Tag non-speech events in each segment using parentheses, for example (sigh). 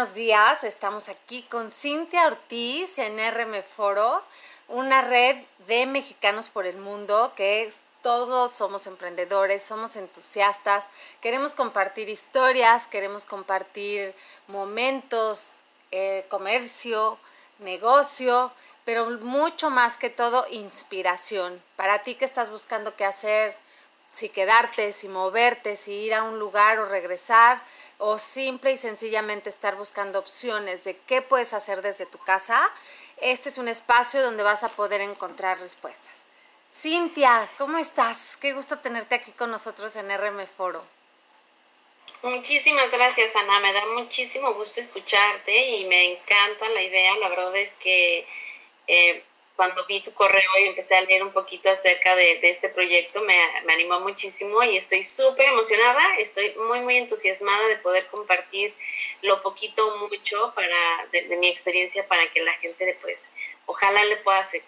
buenos días. Estamos aquí con Cintia Ortiz en RM Foro, una red de mexicanos por el mundo que todos somos emprendedores, somos entusiastas, queremos compartir historias, queremos compartir momentos, eh, comercio, negocio, pero mucho más que todo inspiración. Para ti que estás buscando qué hacer, si quedarte, si moverte, si ir a un lugar o regresar, o simple y sencillamente estar buscando opciones de qué puedes hacer desde tu casa, este es un espacio donde vas a poder encontrar respuestas. Cintia, ¿cómo estás? Qué gusto tenerte aquí con nosotros en RM Foro. Muchísimas gracias, Ana. Me da muchísimo gusto escucharte y me encanta la idea. La verdad es que eh, cuando vi tu correo y empecé a leer un poquito acerca de, este proyecto, me, animó muchísimo y estoy súper emocionada, estoy muy, muy entusiasmada de poder compartir lo poquito o mucho para, de, mi experiencia para que la gente, pues, ojalá le pueda seguir.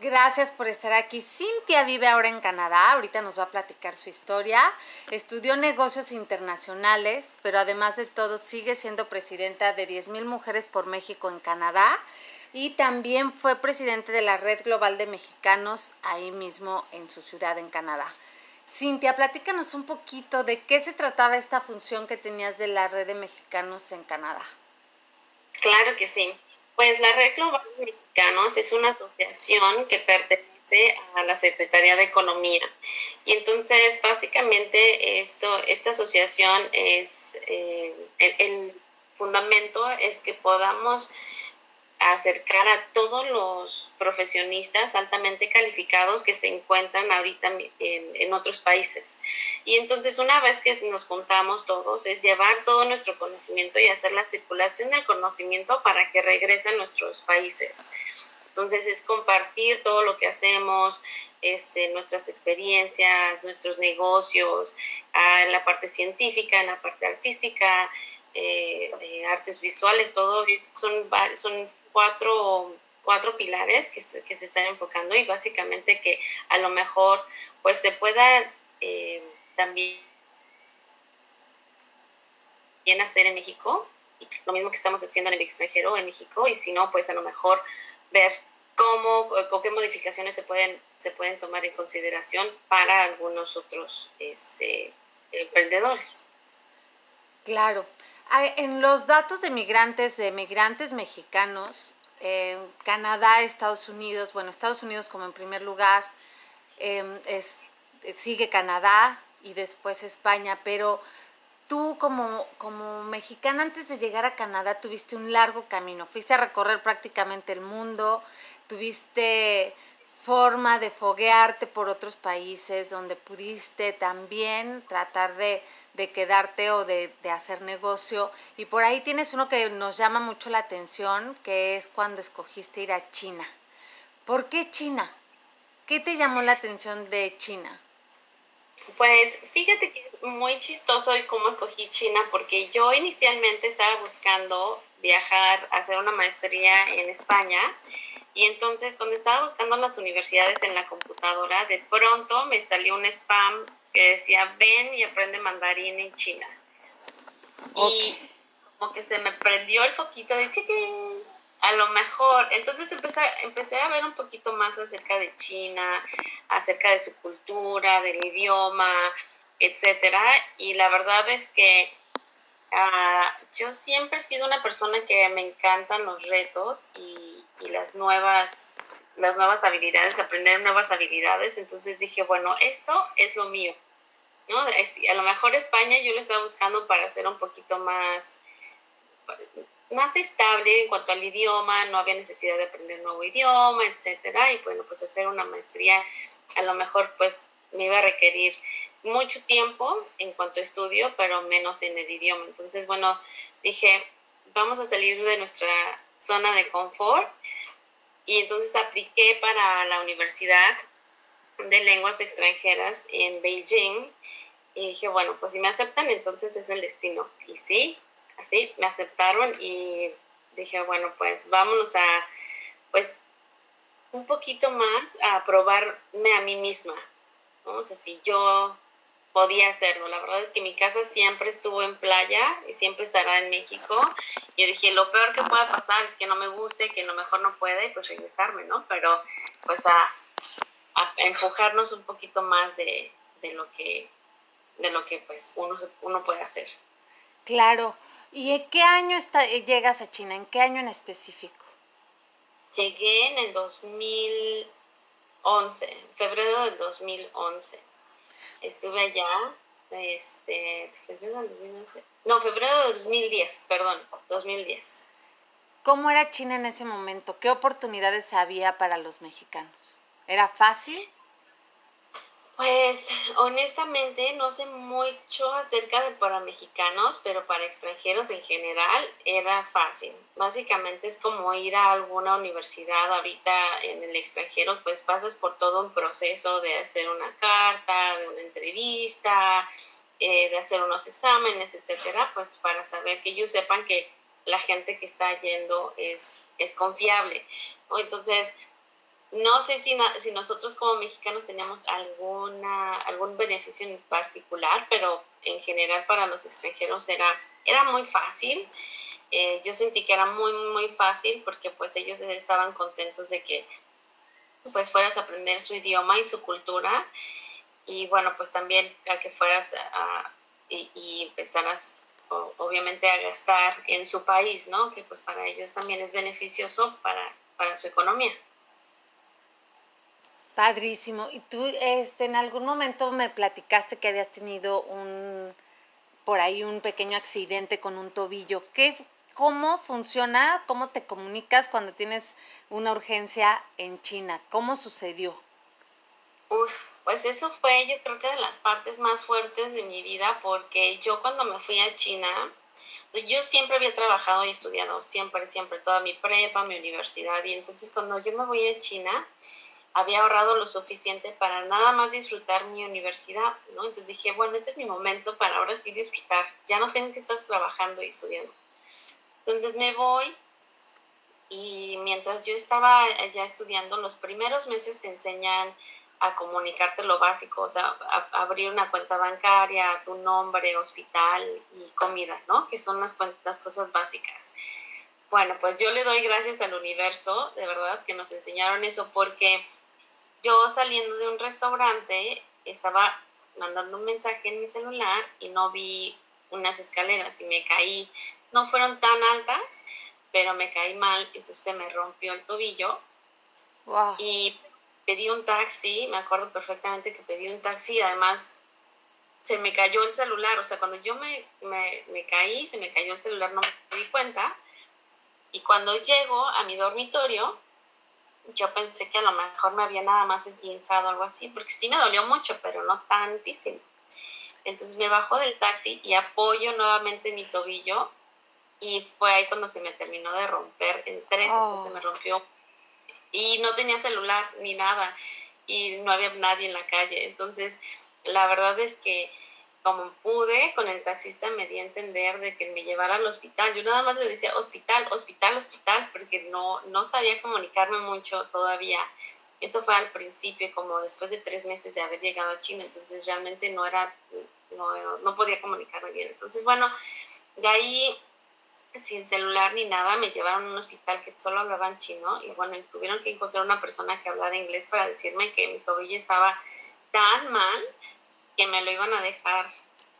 Gracias por estar aquí. Cintia vive ahora en Canadá, ahorita nos va a platicar su historia. Estudió negocios internacionales, pero además de todo sigue siendo presidenta de 10.000 Mujeres por México en Canadá y también fue presidente de la Red Global de Mexicanos ahí mismo en su ciudad en Canadá. Cintia, platícanos un poquito de qué se trataba esta función que tenías de la Red de Mexicanos en Canadá. Claro que sí. Pues la Red Global de Mexicanos es una asociación que pertenece a la Secretaría de Economía. Y entonces, básicamente, esto, esta asociación es, eh, el fundamento es que podamos acercar a todos los profesionistas altamente calificados que se encuentran ahorita en, en, otros países. Y entonces una vez que nos juntamos todos es llevar todo nuestro conocimiento y hacer la circulación del conocimiento para que regrese a nuestros países. Entonces es compartir todo lo que hacemos, este, nuestras experiencias, nuestros negocios, en la parte científica, en la parte artística, eh, eh, artes visuales, todo son, son cuatro, cuatro pilares que, que, se están enfocando y básicamente que a lo mejor pues se pueda eh, también hacer en México, lo mismo que estamos haciendo en el extranjero, en México, y si no, pues a lo mejor ver cómo o qué modificaciones se pueden, se pueden tomar en consideración para algunos otros este, emprendedores. Claro. En los datos de migrantes, de migrantes mexicanos, Canadá, Estados Unidos, bueno, Estados Unidos como en primer lugar, em, es, sigue Canadá y después España, pero tú como, como mexicana antes de llegar a Canadá tuviste un largo camino, fuiste a recorrer prácticamente el mundo, tuviste forma de foguearte por otros países donde pudiste también tratar de de quedarte o de, hacer negocio. Y por ahí tienes uno que nos llama mucho la atención, que es cuando escogiste ir a China. ¿Por qué China? ¿Qué te llamó la atención de China? Pues fíjate que muy chistoso cómo escogí China, porque yo inicialmente estaba buscando viajar, hacer una maestría en España. Y entonces cuando estaba buscando las universidades en la computadora, de pronto me salió un spam que decía, ven y aprende mandarín en China. Y como que se me prendió el foquito de chiquín, a lo mejor. Entonces empecé, empecé a ver un poquito más acerca de China, acerca de su cultura, del idioma, etcétera. Y la verdad es que ah, yo siempre he sido una persona que me encantan los retos y, y las nuevas las nuevas habilidades, aprender nuevas habilidades. Entonces dije, bueno, esto es lo mío. ¿no? a lo mejor España yo lo estaba buscando para ser un poquito más, más estable en cuanto al idioma, no había necesidad de aprender nuevo idioma, etcétera, y bueno, pues hacer una maestría a lo mejor pues me iba a requerir mucho tiempo en cuanto estudio, pero menos en el idioma. Entonces, bueno, dije, vamos a salir de nuestra zona de confort y entonces apliqué para la Universidad de Lenguas Extranjeras en Beijing y dije, bueno, pues si me aceptan, entonces es el destino. Y sí, así me aceptaron y dije, bueno, pues vámonos a, pues, un poquito más a probarme a mí misma. vamos O sea, si yo podía hacerlo. La verdad es que mi casa siempre estuvo en playa y siempre estará en México. Y yo dije, lo peor que pueda pasar es que no me guste, que a lo mejor no puede, pues regresarme, ¿no? Pero pues a, a empujarnos un poquito más de, de, lo que de lo que pues uno, uno puede hacer. Claro. ¿Y en qué año está, llegas a China? ¿En qué año en específico? Llegué en el 2011, febrero del 2011 estuve allá, este, febrero del 2011, no, febrero de 2010, perdón, 2010. ¿Cómo era China en ese momento? ¿Qué oportunidades había para los mexicanos? ¿Era fácil? Pues honestamente no sé mucho acerca de para mexicanos, pero para extranjeros en general era fácil. Básicamente es como ir a alguna universidad ahorita en el extranjero, pues pasas por todo un proceso de hacer una carta, de una entrevista, eh, de hacer unos exámenes, etcétera, pues para saber que ellos sepan que la gente que está yendo es, es confiable. Entonces, no sé si, nosotros como mexicanos tenemos alguna, algún beneficio en particular, pero en general para los extranjeros era, era muy fácil. Eh, yo sentí que era muy, muy fácil porque pues ellos estaban contentos de que pues fueras a aprender su idioma y su cultura y bueno, pues también a que fueras a, y, y, empezaras obviamente a gastar en su país, ¿no? Que pues para ellos también es beneficioso para, para su economía. Padrísimo. Y tú, este, en algún momento me platicaste que habías tenido un, por ahí un pequeño accidente con un tobillo. ¿Qué, ¿Cómo funciona? ¿Cómo te comunicas cuando tienes una urgencia en China? ¿Cómo sucedió? Uf, pues eso fue yo creo que de las partes más fuertes de mi vida porque yo cuando me fui a China, yo siempre había trabajado y estudiado, siempre, siempre, toda mi prepa, mi universidad. Y entonces cuando yo me voy a China, había ahorrado lo suficiente para nada más disfrutar mi universidad, ¿no? Entonces dije, bueno, este es mi momento para ahora sí disfrutar, ya no tengo que estar trabajando y estudiando. Entonces me voy y mientras yo estaba allá estudiando, los primeros meses te enseñan a comunicarte lo básico, o sea, a, abrir una cuenta bancaria, tu nombre, hospital y comida, ¿no? Que son las, las cosas básicas. Bueno, pues yo le doy gracias al universo, de verdad, que nos enseñaron eso, porque yo saliendo de un restaurante estaba mandando un mensaje en mi celular y no vi unas escaleras y me caí. No fueron tan altas, pero me caí mal, entonces se me rompió el tobillo. Y pedí un taxi, me acuerdo perfectamente que pedí un taxi, además se me cayó el celular, o sea, cuando yo me, me, me caí, se me cayó el celular, no me di cuenta. Y cuando llego a mi dormitorio, yo pensé que a lo mejor me había nada más esguinzado o algo así, porque sí me dolió mucho, pero no tantísimo. Entonces me bajo del taxi y apoyo nuevamente mi tobillo y fue ahí cuando se me terminó de romper en tres, o sea, se me oh. rompió. Y no tenía celular ni nada y no había nadie en la calle. Entonces, la verdad es que como pude, con el taxista me di a entender de que me llevara al hospital. Yo nada más le decía hospital, hospital, hospital, porque no, no sabía comunicarme mucho todavía. Eso fue al principio, como después de tres meses de haber llegado a China, entonces realmente no era, no, no podía comunicarme bien. Entonces, bueno, de ahí, sin celular ni nada, me llevaron a un hospital que solo hablaban chino y bueno, tuvieron que encontrar una persona que hablara inglés para decirme que mi tobillo estaba tan mal que me lo iban a dejar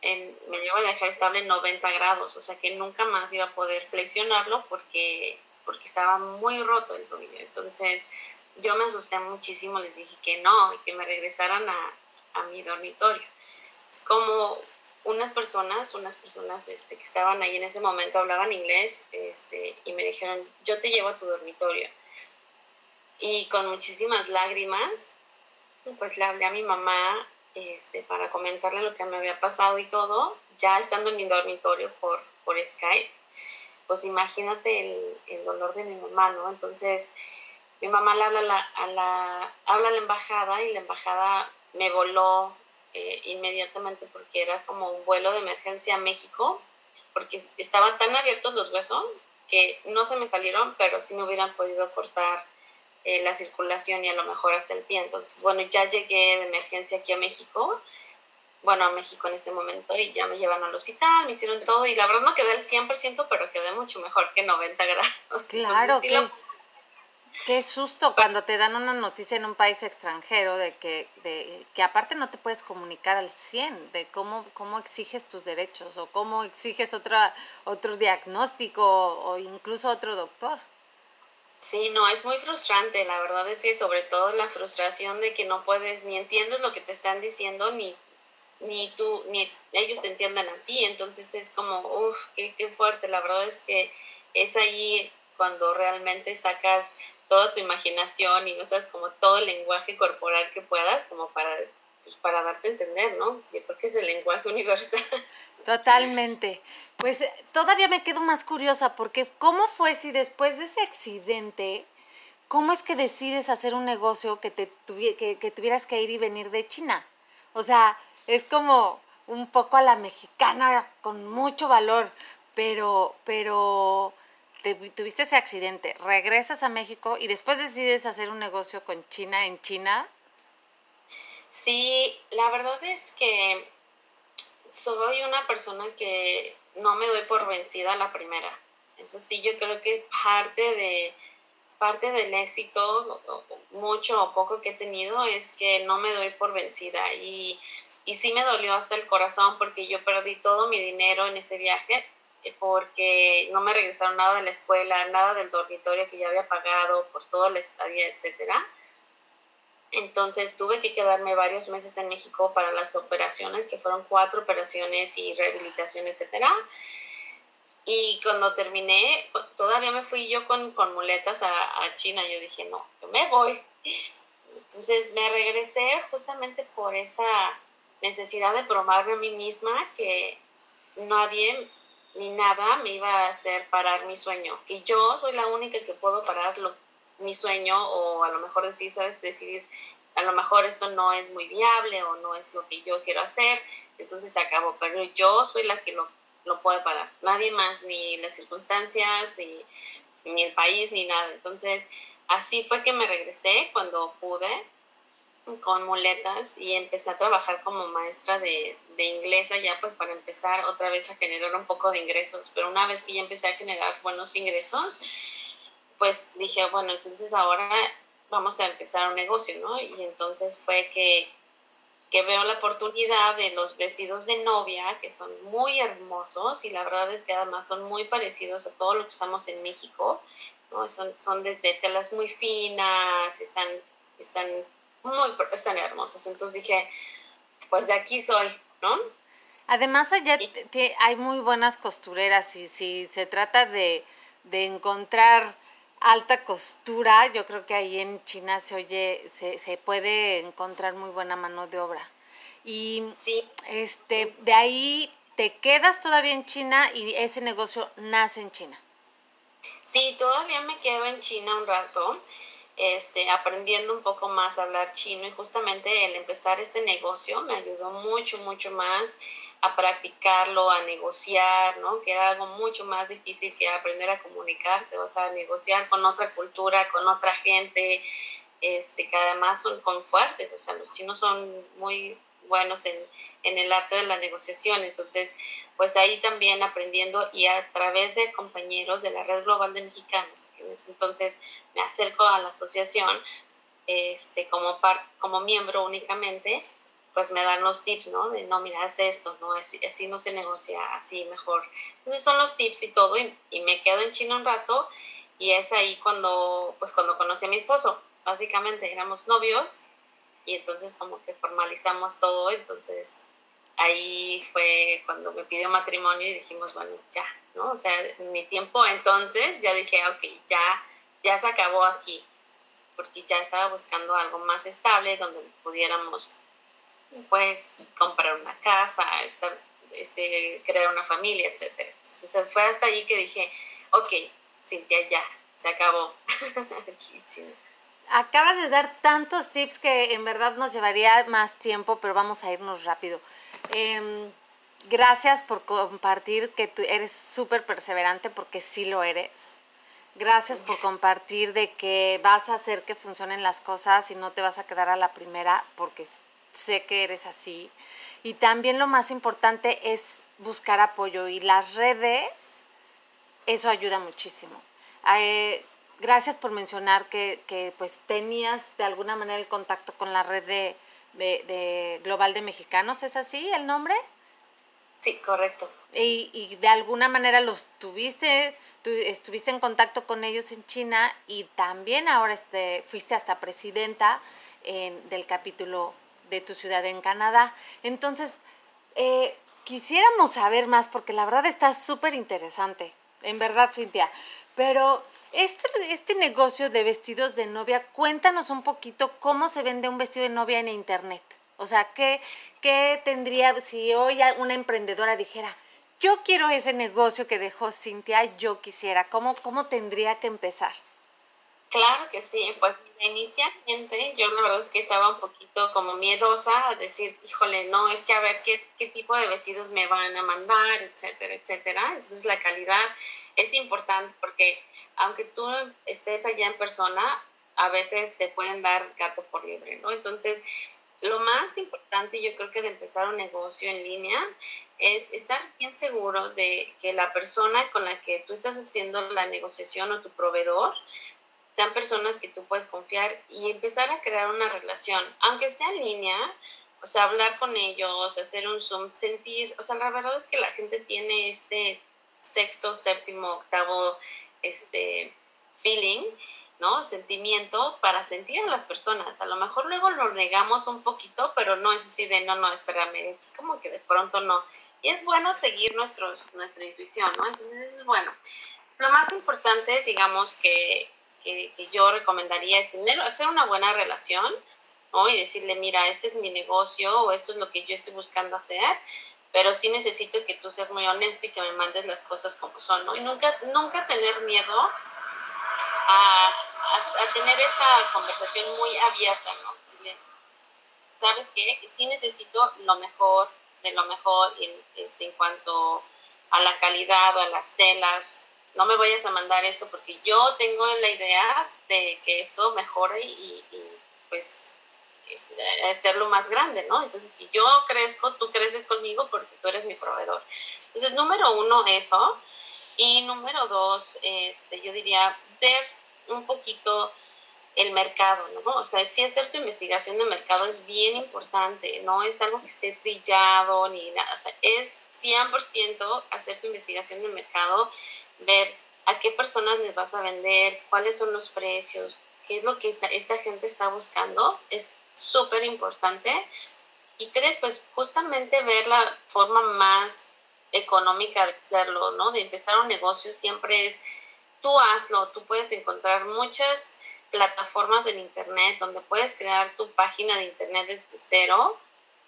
en, me iban a dejar estable en 90 grados, o sea que nunca más iba a poder flexionarlo porque, porque estaba muy roto el tobillo. Entonces yo me asusté muchísimo, les dije que no y que me regresaran a, a mi dormitorio. Es como unas personas, unas personas este, que estaban ahí en ese momento hablaban inglés este, y me dijeron, yo te llevo a tu dormitorio. Y con muchísimas lágrimas, pues le hablé a mi mamá este, para comentarle lo que me había pasado y todo, ya estando en mi dormitorio por, por Skype, pues imagínate el, el dolor de mi mamá, ¿no? Entonces, mi mamá le habla a la, a la, habla a la embajada y la embajada me voló eh, inmediatamente porque era como un vuelo de emergencia a México, porque estaban tan abiertos los huesos que no se me salieron, pero sí me hubieran podido cortar eh, la circulación y a lo mejor hasta el pie. Entonces, bueno, ya llegué de emergencia aquí a México. bueno, a México en ese momento y ya me llevaron al hospital, me hicieron todo y la verdad no quedé al 100%, pero quedé mucho mejor que 90 grados. (laughs) Claro, que... Qué susto cuando te dan una noticia en un país extranjero de que, de, que aparte no te puedes comunicar al 100 de cómo, cómo exiges tus derechos o cómo exiges otra, otro diagnóstico o, incluso otro doctor. Sí, no, es muy frustrante. La verdad es que sobre todo la frustración de que no puedes ni entiendes lo que te están diciendo ni, ni tú ni ellos te entiendan a ti. Entonces es como, uff, qué, qué fuerte. La verdad es que es ahí cuando realmente sacas toda tu imaginación y usas como todo el lenguaje corporal que puedas como para, pues, para darte a entender, ¿no? Yo creo que es el lenguaje (laughs) universal. Totalmente. Pues eh, todavía me quedo más curiosa porque ¿cómo fue si después de ese accidente, cómo es que decides hacer un negocio que, te que, que tuvieras que ir y venir de China? O sea, es como un poco a la mexicana con mucho valor, pero, pero tuviste ese accidente, regresas a México y después decides hacer un negocio con China en China. Sí, la verdad es que soy una persona que no me doy por vencida la primera. Eso sí, yo creo que parte de parte del éxito, mucho o poco que he tenido, es que no me doy por vencida. Y, y sí me dolió hasta el corazón porque yo perdí todo mi dinero en ese viaje, porque no me regresaron nada de la escuela, nada del dormitorio que ya había pagado por toda la estadía, etcétera. Entonces tuve que quedarme varios meses en México para las operaciones, que fueron cuatro operaciones y rehabilitación, etcétera. Y cuando terminé, todavía me fui yo con, con muletas a, China. Yo dije, no, yo me voy. Entonces me regresé justamente por esa necesidad de probarme a mí misma que nadie ni nada me iba a hacer parar mi sueño. Que yo soy la única que puedo parar mi sueño o a lo mejor decir, ¿sabes? Decidir, a lo mejor esto no es muy viable o no es lo que yo quiero hacer, entonces se acabó. Pero yo soy la que lo, lo puede parar. Nadie más, ni las circunstancias, ni, ni el país, ni nada. Entonces, así fue que me regresé cuando pude con muletas y empecé a trabajar como maestra de, de inglés allá, pues para empezar otra vez a generar un poco de ingresos. Pero una vez que ya empecé a generar buenos ingresos, pues dije, bueno, entonces ahora vamos a empezar un negocio, ¿no? Y entonces fue que, que veo la oportunidad de los vestidos de novia, que son muy hermosos y la verdad es que además son muy parecidos a todo lo que usamos en México, ¿no? Son, son de, de telas muy finas, están, están muy, están hermosos. Entonces dije, pues de aquí soy, ¿no? Además allá hay muy buenas costureras y si se trata de, encontrar alta costura, yo creo que ahí en China se oye, se, se puede encontrar muy buena mano de obra. Y este, de ahí te quedas todavía en China y ese negocio nace en China. Sí, todavía me quedo en China un rato este, aprendiendo un poco más a hablar chino y justamente el empezar este negocio me ayudó mucho, mucho más a practicarlo, a negociar, ¿no? Que era algo mucho más difícil que aprender a comunicarte, vas a negociar con otra cultura, con otra gente, este, que además son con fuertes, o sea, los chinos son muy buenos en, en el arte de la negociación, entonces pues ahí también aprendiendo y a través de compañeros de la Red Global de Mexicanos, entonces me acerco a la asociación este, como, como miembro únicamente, pues me dan los tips, ¿no? De no, mira, haz esto, ¿no? Así, así no se negocia, así mejor. Entonces son los tips y todo, y, y, me quedo en China un rato, y es ahí cuando, pues cuando conocí a mi esposo. Básicamente éramos novios, y entonces como que formalizamos todo, entonces ahí fue cuando me pidió matrimonio y dijimos, bueno, ya, ¿no? O sea, mi tiempo entonces ya dije, ok, ya, ya se acabó aquí, porque ya estaba buscando algo más estable donde pudiéramos, pues, comprar una casa, estar, este, crear una familia, etc. Entonces fue hasta ahí que dije, ok, Cintia, ya, se acabó. (laughs) Acabas de dar tantos tips que en verdad nos llevaría más tiempo, pero vamos a irnos rápido. Em, gracias por compartir que tú eres súper perseverante porque sí lo eres. Gracias por compartir de que vas a hacer que funcionen las cosas y no te vas a quedar a la primera porque sé que eres así. y también lo más importante es buscar apoyo y las redes, eso ayuda muchísimo. Eh, gracias por mencionar que, pues tenías de alguna manera el contacto con la red de, de Global de Mexicanos, ¿es así el nombre? Sí, correcto. Y, y, de alguna manera los tuviste, estuviste en contacto con ellos en China y también ahora este, fuiste hasta presidenta del capítulo de tu ciudad en Canadá. Entonces, eh, quisiéramos saber más porque la verdad está súper interesante, en verdad, Cintia. Pero este, este negocio de vestidos de novia, cuéntanos un poquito cómo se vende un vestido de novia en internet. O sea, ¿qué, ¿qué tendría si hoy una emprendedora dijera, yo quiero ese negocio que dejó Cintia, yo quisiera, ¿cómo, cómo tendría que empezar? Claro que sí, pues inicialmente yo la verdad es que estaba un poquito como miedosa a decir, híjole, no, es que a ver qué, qué tipo de vestidos me van a mandar, etcétera, etcétera. Entonces la calidad es importante porque aunque tú estés allá en persona, a veces te pueden dar gato por libre, ¿no? Entonces, lo más importante yo creo que de empezar un negocio en línea es estar bien seguro de que la persona con la que tú estás haciendo la negociación o tu proveedor sean personas que tú puedes confiar y empezar a crear una relación, aunque sea en línea, o sea, hablar con ellos, hacer un Zoom, sentir, o sea, la verdad es que la gente tiene este sexto, séptimo, octavo, este feeling ¿no? Sentimiento para sentir a las personas. A lo mejor luego lo negamos un poquito, pero no es así de, no, no, espérame, como que de pronto no. Y es bueno seguir nuestro, nuestra intuición, ¿no? Entonces eso es bueno. Lo más importante, digamos, que, que, yo recomendaría es tener, hacer una buena relación, ¿no? Y decirle, mira, este es mi negocio o esto es lo que yo estoy buscando hacer, pero sí necesito que tú seas muy honesto y que me mandes las cosas como son, ¿no? Y nunca, nunca tener miedo a, a, tener esta conversación muy abierta, ¿no? ¿Sabes qué? Que sí necesito lo mejor, de lo mejor en, este, en cuanto a la calidad a las telas. No me vayas a mandar esto porque yo tengo la idea de que esto mejore y, y pues eh, hacerlo más grande, ¿no? Entonces, si yo crezco, tú creces conmigo porque tú eres mi proveedor. Entonces, número uno, eso. Y número dos, este, yo diría, ver un poquito el mercado, ¿no? O sea, si hacer tu investigación de mercado es bien importante, no es algo que esté trillado ni nada, o sea, es 100% hacer tu investigación de mercado, ver a qué personas les vas a vender, cuáles son los precios, qué es lo que esta, gente está buscando, es súper importante. Y tres, pues justamente ver la forma más económica de hacerlo, ¿no? De empezar un negocio siempre es tú hazlo, tú puedes encontrar muchas plataformas en Internet donde puedes crear tu página de Internet desde cero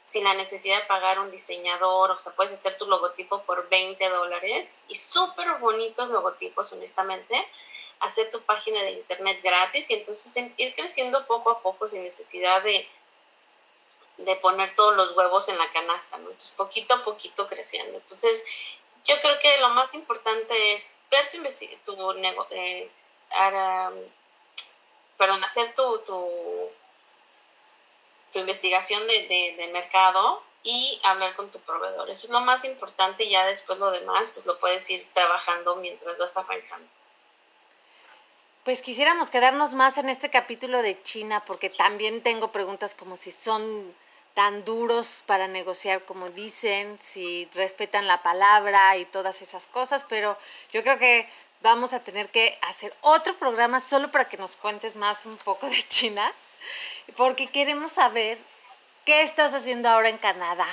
sin la necesidad de pagar un diseñador, o sea, puedes hacer tu logotipo por 20 dólares y súper bonitos logotipos, honestamente, hacer tu página de Internet gratis y entonces ir creciendo poco a poco sin necesidad de, de poner todos los huevos en la canasta, ¿no? Entonces, poquito a poquito creciendo. Entonces, yo creo que lo más importante es ver tu, tu eh, perdón, hacer tu, tu, tu investigación de, de, mercado y hablar con tu proveedor. Eso es lo más importante y ya después lo demás, pues lo puedes ir trabajando mientras vas arrancando. Pues quisiéramos quedarnos más en este capítulo de China porque también tengo preguntas como si son tan duros para negociar como dicen, si respetan la palabra y todas esas cosas, pero yo creo que vamos a tener que hacer otro programa solo para que nos cuentes más un poco de China, porque queremos saber qué estás haciendo ahora en Canadá,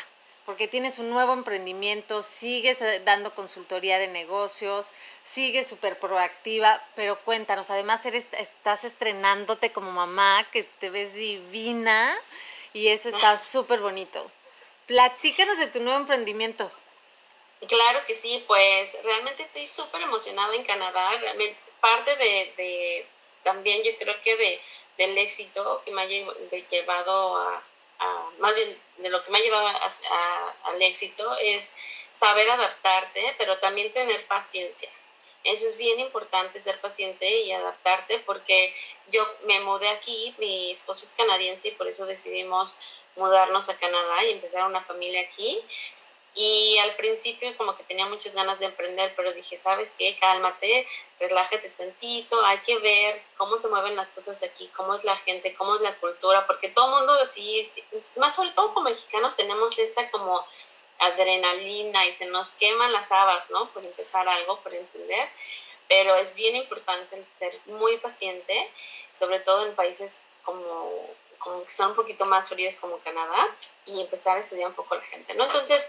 porque tienes un nuevo emprendimiento, sigues eh, dando consultoría de negocios, sigues súper proactiva, pero cuéntanos, además eres, estás estrenándote como mamá, que te ves divina y eso está súper bonito. Platícanos de tu nuevo emprendimiento. Claro que sí, pues realmente estoy súper emocionada en Canadá. Realmente parte de, también yo creo que de, del éxito que me ha llevado a, más bien de lo que me ha llevado al éxito es saber adaptarte, pero también tener paciencia. Eso es bien importante, ser paciente y adaptarte, porque yo me mudé aquí, mi esposo es canadiense y por eso decidimos mudarnos a Canadá y empezar una familia aquí. Y al principio como que tenía muchas ganas de emprender, pero dije, ¿sabes qué? Cálmate, relájate tantito, hay que ver cómo se mueven las cosas aquí, cómo es la gente, cómo es la cultura, porque todo el mundo así, más sobre todo como mexicanos tenemos esta como adrenalina y se nos queman las habas, ¿no? Por empezar algo, por entender, pero es bien importante ser muy paciente, sobre todo en países como, como que son un poquito más fríos como Canadá y empezar a estudiar un poco la gente, ¿no? Entonces,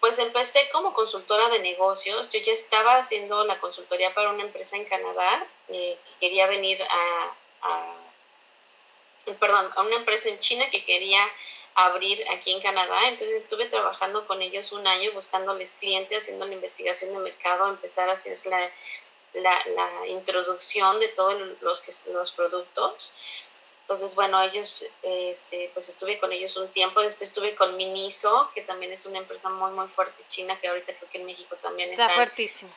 pues empecé como consultora de negocios. Yo ya estaba haciendo la consultoría para una empresa en Canadá eh, que quería venir a, perdón, a una empresa en China que quería abrir aquí en Canadá. Entonces estuve trabajando con ellos un año buscándoles clientes, haciendo la investigación de mercado, empezar a hacer la, la, la introducción de todos los, los productos. Entonces, bueno, ellos, este, pues estuve con ellos un tiempo, después estuve con Miniso, que también es una empresa muy, muy fuerte china, que ahorita creo que en México también está. Está fuertísimo.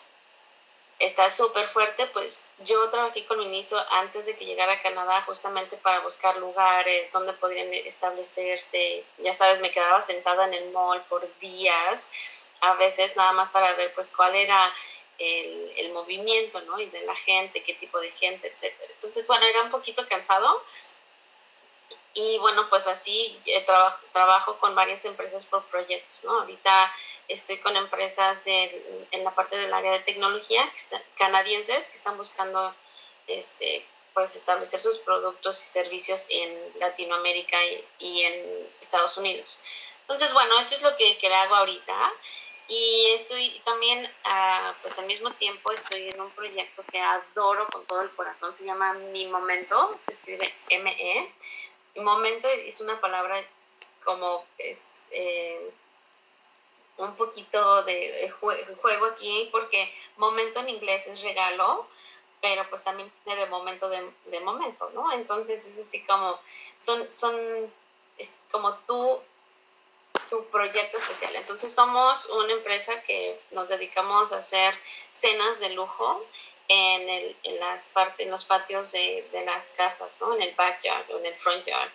Está súper fuerte, pues yo trabajé con Miniso antes de que llegara a Canadá justamente para buscar lugares donde podrían establecerse. Ya sabes, me quedaba sentada en el mall por días, a veces nada más para ver pues cuál era el, el movimiento, ¿no? Y de la gente, qué tipo de gente, etcétera. Entonces, bueno, era un poquito cansado, y bueno, pues así eh, trabajo, trabajo con varias empresas por proyectos, ¿no? Ahorita estoy con empresas de, en la parte del área de tecnología canadienses que están buscando este, pues establecer sus productos y servicios en Latinoamérica y, en Estados Unidos. Entonces, bueno, eso es lo que, que hago ahorita. Y estoy también, uh, pues al mismo tiempo, estoy en un proyecto que adoro con todo el corazón. Se llama Mi Momento, se escribe M-E momento es una palabra como es eh, un poquito de juego aquí porque momento en inglés es regalo pero pues también tiene de momento de, momento no entonces es así como son son es como tú tu proyecto especial. Entonces somos una empresa que nos dedicamos a hacer cenas de lujo en, el, en, las partes, en los patios de, de, las casas, ¿no? En el backyard o en el front yard.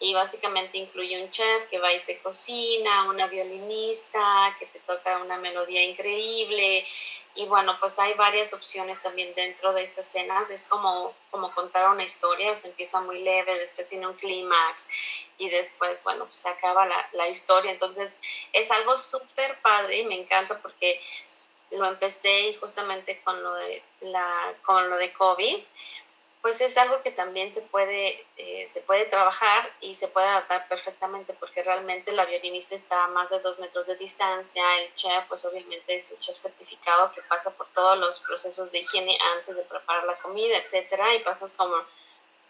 Y básicamente incluye un chef que va y te cocina, una violinista que te toca una melodía increíble. Y bueno, pues hay varias opciones también dentro de estas cenas. Es como, como contar una historia, se empieza muy leve, después tiene un clímax y después, bueno, pues acaba la, la historia. Entonces es algo súper padre y me encanta porque lo empecé y justamente con lo de la con lo de COVID pues es algo que también se puede eh, se puede trabajar y se puede adaptar perfectamente porque realmente la violinista está a más de dos metros de distancia el chef pues obviamente es un chef certificado que pasa por todos los procesos de higiene antes de preparar la comida etcétera y pasas como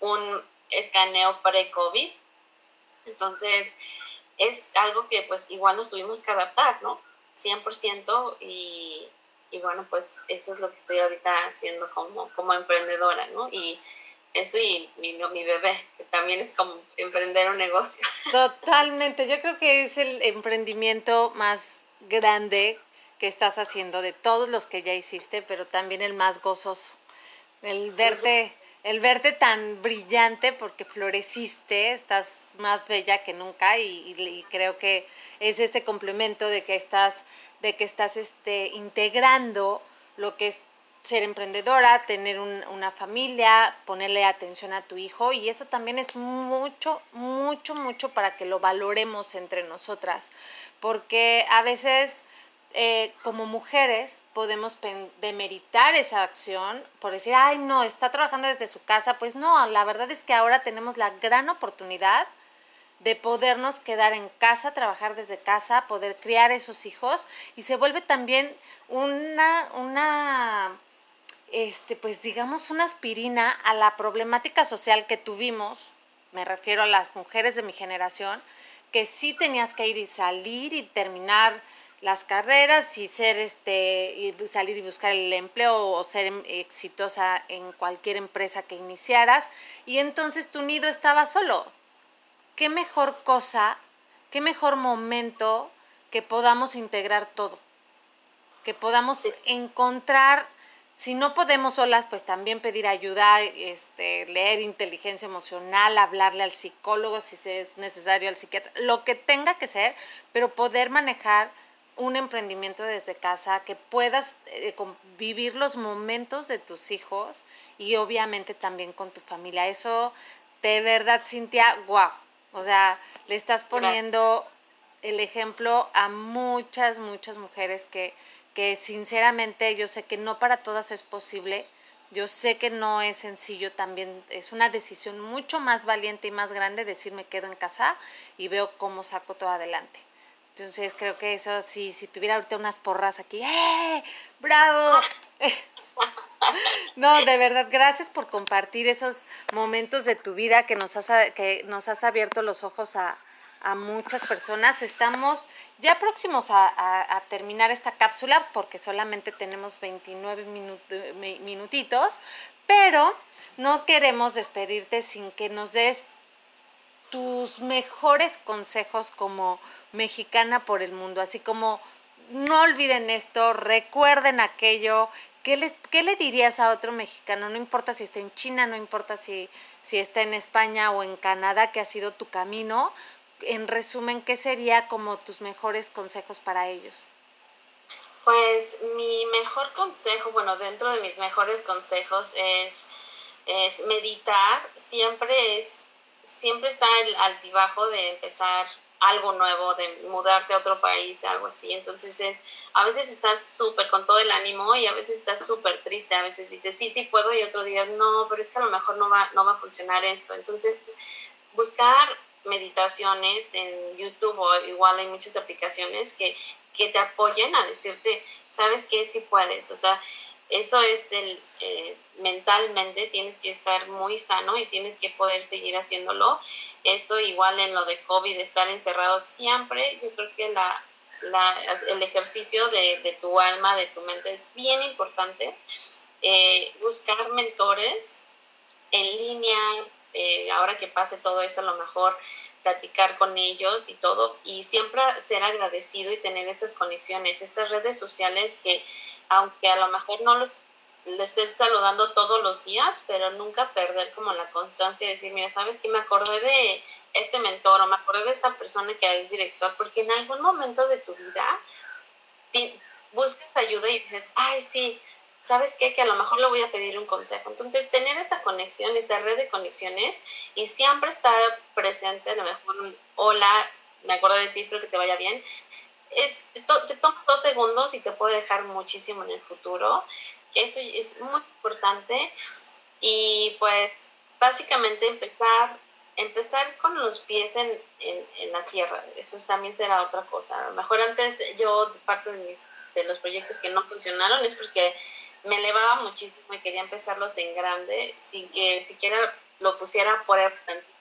un escaneo pre-COVID. Entonces es algo que pues igual nos tuvimos que adaptar no 100% y, y bueno, pues eso es lo que estoy ahorita haciendo como, como emprendedora, ¿no? Y eso y mi, mi bebé, que también es como emprender un negocio. (laughs) Totalmente, yo creo que es el emprendimiento más grande que estás haciendo de todos los que ya hiciste, pero también el más gozoso. El verte el verte tan brillante porque floreciste, estás más bella que nunca y, creo que es este complemento de que estás, de que estás este, integrando lo que es ser emprendedora, tener una familia, ponerle atención a tu hijo y eso también es mucho, mucho, mucho para que lo valoremos entre nosotras, porque a veces eh, como mujeres podemos demeritar esa acción por decir, ay, no, está trabajando desde su casa. Pues no, la verdad es que ahora tenemos la gran oportunidad de podernos quedar en casa, trabajar desde casa, poder criar esos hijos y se vuelve también una, una, este, pues digamos, una aspirina a la problemática social que tuvimos, me refiero a las mujeres de mi generación, que sí tenías que ir y salir y terminar las carreras y ser este y salir y buscar el empleo o ser exitosa en cualquier empresa que iniciaras y entonces tu nido estaba solo. ¿Qué mejor cosa, qué mejor momento que podamos integrar todo? Que podamos encontrar si no podemos solas, pues también pedir ayuda, este, leer inteligencia emocional, hablarle al psicólogo si es necesario, al psiquiatra, lo que tenga que ser, pero poder manejar un emprendimiento desde casa, que puedas eh, vivir los momentos de tus hijos y obviamente también con tu familia. Eso, de verdad, Cintia, guau. O sea, le estás poniendo el ejemplo a muchas, muchas mujeres que, que sinceramente yo sé que no para todas es posible. Yo sé que no es sencillo, también es una decisión mucho más valiente y más grande decir me quedo en casa y veo cómo saco todo adelante. Entonces creo que eso sí, si tuviera ahorita unas porras aquí, ¡eh! ¡Bravo! (laughs) no, de verdad, gracias por compartir esos momentos de tu vida que nos has, que nos has abierto los ojos a, a muchas personas. Estamos ya próximos a, terminar esta cápsula porque solamente tenemos 29 minutitos, pero no queremos despedirte sin que nos des tus mejores consejos como mexicana por el mundo, así como no olviden esto, recuerden aquello, ¿Qué, les, ¿Qué le dirías a otro mexicano? No importa si está en China, no importa si, si está en España o en Canadá, que ha sido tu camino, en resumen, ¿qué sería como tus mejores consejos para ellos? Pues mi mejor consejo, bueno, dentro de mis mejores consejos es, es meditar, siempre es, siempre está el altibajo de empezar algo nuevo, de mudarte a otro país, algo así. Entonces es, a veces estás súper con todo el ánimo y a veces estás súper triste, a veces dices, sí, sí puedo y otro día, no, pero es que a lo mejor no va, no va a funcionar esto. Entonces, buscar meditaciones en YouTube o igual hay muchas aplicaciones que, que te apoyen a decirte, sabes que sí puedes, o sea, eso es el, eh, mentalmente tienes que estar muy sano y tienes que poder seguir haciéndolo. Eso igual en lo de COVID, estar encerrado siempre, yo creo que la, la, el ejercicio de, de, tu alma, de tu mente es bien importante. Eh, buscar mentores en línea, eh, ahora que pase todo eso, a lo mejor platicar con ellos y todo, y siempre ser agradecido y tener estas conexiones, estas redes sociales que, aunque a lo mejor no los le estés saludando todos los días, pero nunca perder como la constancia de decir, mira, ¿sabes qué? Me acordé de este mentor o me acordé de esta persona que es director, porque en algún momento de tu vida buscas ayuda y dices, ay, sí, ¿sabes qué? Que a lo mejor le voy a pedir un consejo. Entonces, tener esta conexión, esta red de conexiones y siempre estar presente, a lo mejor hola, me acuerdo de ti, espero que te vaya bien. Es, te, te toma dos segundos y te puede dejar muchísimo en el futuro. Eso es muy importante. Y pues, básicamente empezar empezar con los pies en, en, en, la tierra, eso también será otra cosa. A lo mejor antes yo, parte de, mis, de los proyectos que no funcionaron es porque me elevaba muchísimo y quería empezarlos en grande sin que siquiera lo pusiera por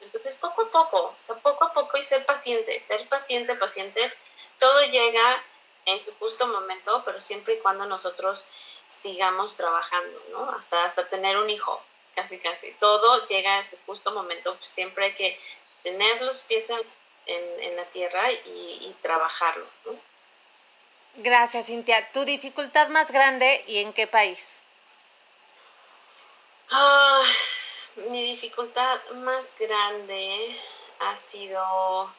Entonces, poco a poco, o sea, poco a poco y ser paciente, ser paciente, paciente, todo llega en su justo momento, pero siempre y cuando nosotros sigamos trabajando, ¿no? Hasta, hasta tener un hijo, casi, casi. Todo llega en su justo momento, siempre hay que tener los pies en, en, la tierra y, y trabajarlo, ¿no? Gracias, Cintia. ¿Tu dificultad más grande y en qué país? Mi dificultad más grande ha sido,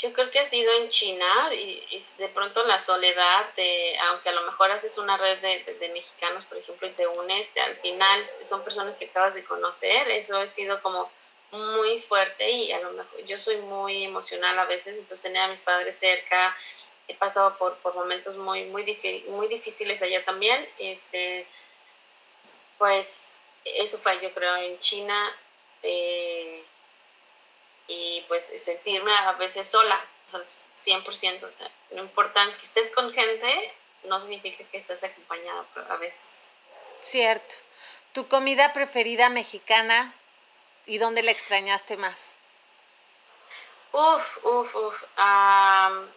yo creo que ha sido en China y, de pronto la soledad, de, aunque a lo mejor haces una red de, de, mexicanos, por ejemplo, y te unes, al final son personas que acabas de conocer, eso ha sido como muy fuerte y a lo mejor yo soy muy emocional a veces, entonces tener a mis padres cerca, he pasado por, por momentos muy, muy, muy difíciles allá también, este, pues eso fue yo creo en China eh, y pues sentirme a veces sola, o sea, 100%, o sea, no importa que estés con gente, no significa que estés acompañada a veces. Cierto. ¿Tu comida preferida mexicana ¿Y dónde la extrañaste más? Uf, uf, uf.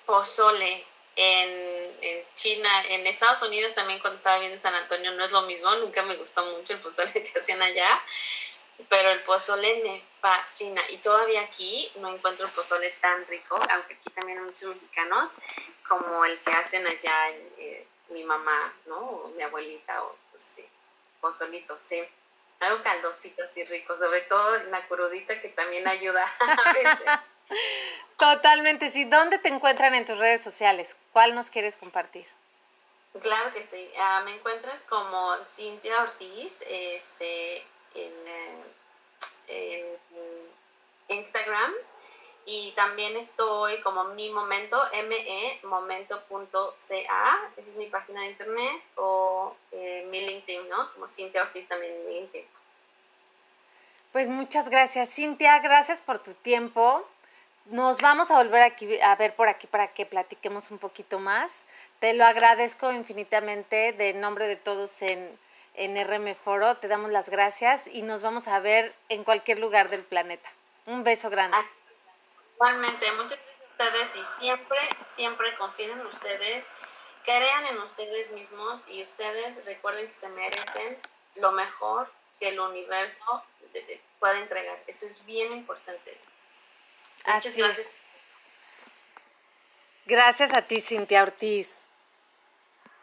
pozole en, en, China, en Estados Unidos también cuando estaba viendo en San Antonio no es lo mismo, nunca me gustó mucho el pozole (laughs) que hacían allá, pero el pozole me fascina y todavía aquí no encuentro el pozole tan rico, aunque aquí también hay muchos mexicanos, como el que hacen allá en, eh, mi mamá, ¿no? O mi abuelita, o pues, sí, o solito, sí. Algo caldosito así rico, sobre todo la crudita que también ayuda (laughs) a veces. Totalmente, sí. ¿Dónde te encuentran en tus redes sociales? ¿Cuál nos quieres compartir? Claro que sí. Ah, me encuentras como Cintia Ortiz este, en, eh, en Instagram y también estoy como mi momento, me momento.ca, esa es mi página de internet, o eh, mi LinkedIn, ¿no? Como Cintia Ortiz también en LinkedIn. Pues muchas gracias, Cintia, gracias por tu tiempo. Nos vamos a volver aquí, a ver por aquí para que platiquemos un poquito más. Te lo agradezco infinitamente de nombre de todos en, en RM Foro. Te damos las gracias y nos vamos a ver en cualquier lugar del planeta. Un beso grande. Ah, igualmente, muchas gracias a ustedes y siempre, siempre confíen en ustedes, crean en ustedes mismos y ustedes recuerden que se merecen lo mejor que el universo pueda entregar. Eso es bien importante. Muchas gracias. Gracias a ti, Cintia Ortiz.